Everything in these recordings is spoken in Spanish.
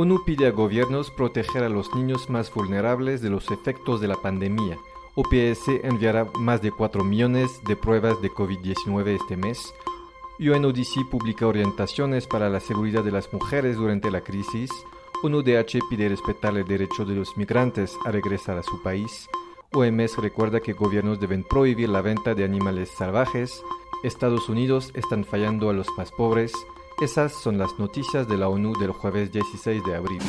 ONU pide a gobiernos proteger a los niños más vulnerables de los efectos de la pandemia. OPS enviará más de 4 millones de pruebas de COVID-19 este mes. UNODC publica orientaciones para la seguridad de las mujeres durante la crisis. ONUDH pide respetar el derecho de los migrantes a regresar a su país. OMS recuerda que gobiernos deben prohibir la venta de animales salvajes. Estados Unidos están fallando a los más pobres. Esas son las noticias de la ONU del jueves 16 de abril.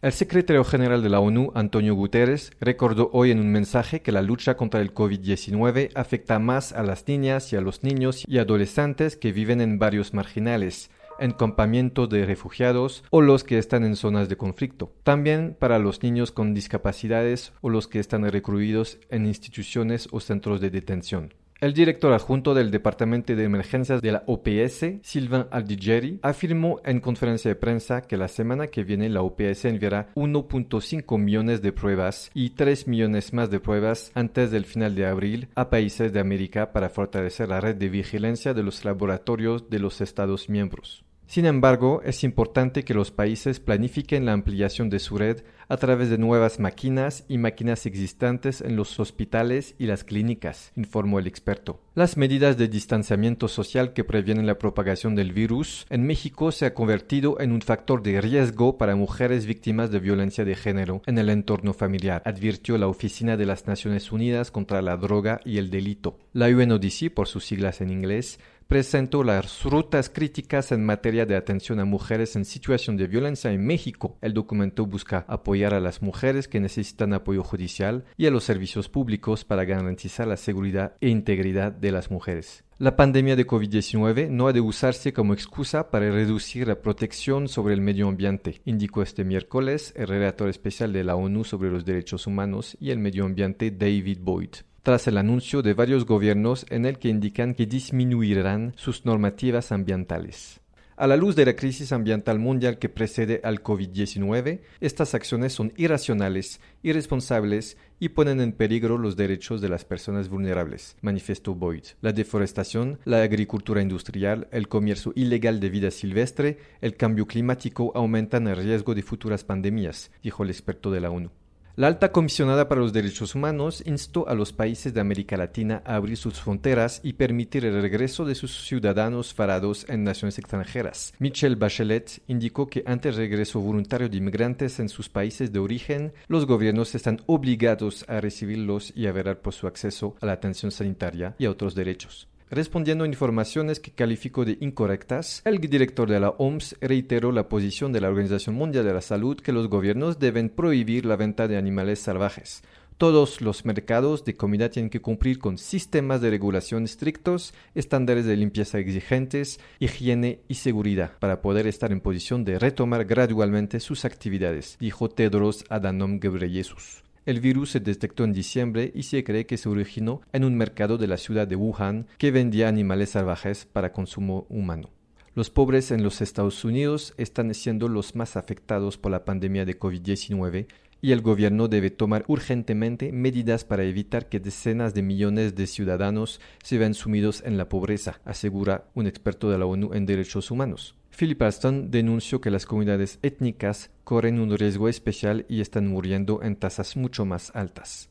El secretario general de la ONU, Antonio Guterres, recordó hoy en un mensaje que la lucha contra el COVID-19 afecta más a las niñas y a los niños y adolescentes que viven en barrios marginales, en campamentos de refugiados o los que están en zonas de conflicto. También para los niños con discapacidades o los que están recluidos en instituciones o centros de detención. El director adjunto del Departamento de Emergencias de la OPS, Sylvain Aldigeri, afirmó en conferencia de prensa que la semana que viene la OPS enviará 1.5 millones de pruebas y 3 millones más de pruebas antes del final de abril a países de América para fortalecer la red de vigilancia de los laboratorios de los Estados miembros. Sin embargo, es importante que los países planifiquen la ampliación de su red a través de nuevas máquinas y máquinas existentes en los hospitales y las clínicas, informó el experto. Las medidas de distanciamiento social que previenen la propagación del virus en México se ha convertido en un factor de riesgo para mujeres víctimas de violencia de género en el entorno familiar, advirtió la Oficina de las Naciones Unidas contra la Droga y el Delito. La UNODC, por sus siglas en inglés, presentó las rutas críticas en materia de atención a mujeres en situación de violencia en México. El documento busca apoyar a las mujeres que necesitan apoyo judicial y a los servicios públicos para garantizar la seguridad e integridad de las mujeres. La pandemia de COVID-19 no ha de usarse como excusa para reducir la protección sobre el medio ambiente, indicó este miércoles el relator especial de la ONU sobre los derechos humanos y el medio ambiente David Boyd tras el anuncio de varios gobiernos en el que indican que disminuirán sus normativas ambientales. A la luz de la crisis ambiental mundial que precede al COVID-19, estas acciones son irracionales, irresponsables y ponen en peligro los derechos de las personas vulnerables, manifestó Boyd. La deforestación, la agricultura industrial, el comercio ilegal de vida silvestre, el cambio climático aumentan el riesgo de futuras pandemias, dijo el experto de la ONU. La alta comisionada para los derechos humanos instó a los países de América Latina a abrir sus fronteras y permitir el regreso de sus ciudadanos varados en naciones extranjeras. Michelle Bachelet indicó que ante el regreso voluntario de inmigrantes en sus países de origen, los gobiernos están obligados a recibirlos y a velar por su acceso a la atención sanitaria y a otros derechos. Respondiendo a informaciones que calificó de incorrectas, el director de la OMS reiteró la posición de la Organización Mundial de la Salud que los gobiernos deben prohibir la venta de animales salvajes. Todos los mercados de comida tienen que cumplir con sistemas de regulación estrictos, estándares de limpieza exigentes, higiene y seguridad para poder estar en posición de retomar gradualmente sus actividades, dijo Tedros Adhanom Ghebreyesus. El virus se detectó en diciembre y se cree que se originó en un mercado de la ciudad de Wuhan que vendía animales salvajes para consumo humano. Los pobres en los Estados Unidos están siendo los más afectados por la pandemia de COVID-19 y el gobierno debe tomar urgentemente medidas para evitar que decenas de millones de ciudadanos se vean sumidos en la pobreza, asegura un experto de la ONU en derechos humanos. Philip Alston denunció que las comunidades étnicas corren un riesgo especial y están muriendo en tasas mucho más altas.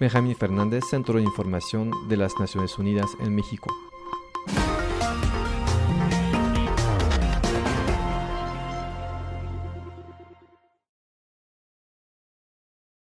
Benjamín Fernández, Centro de Información de las Naciones Unidas en México.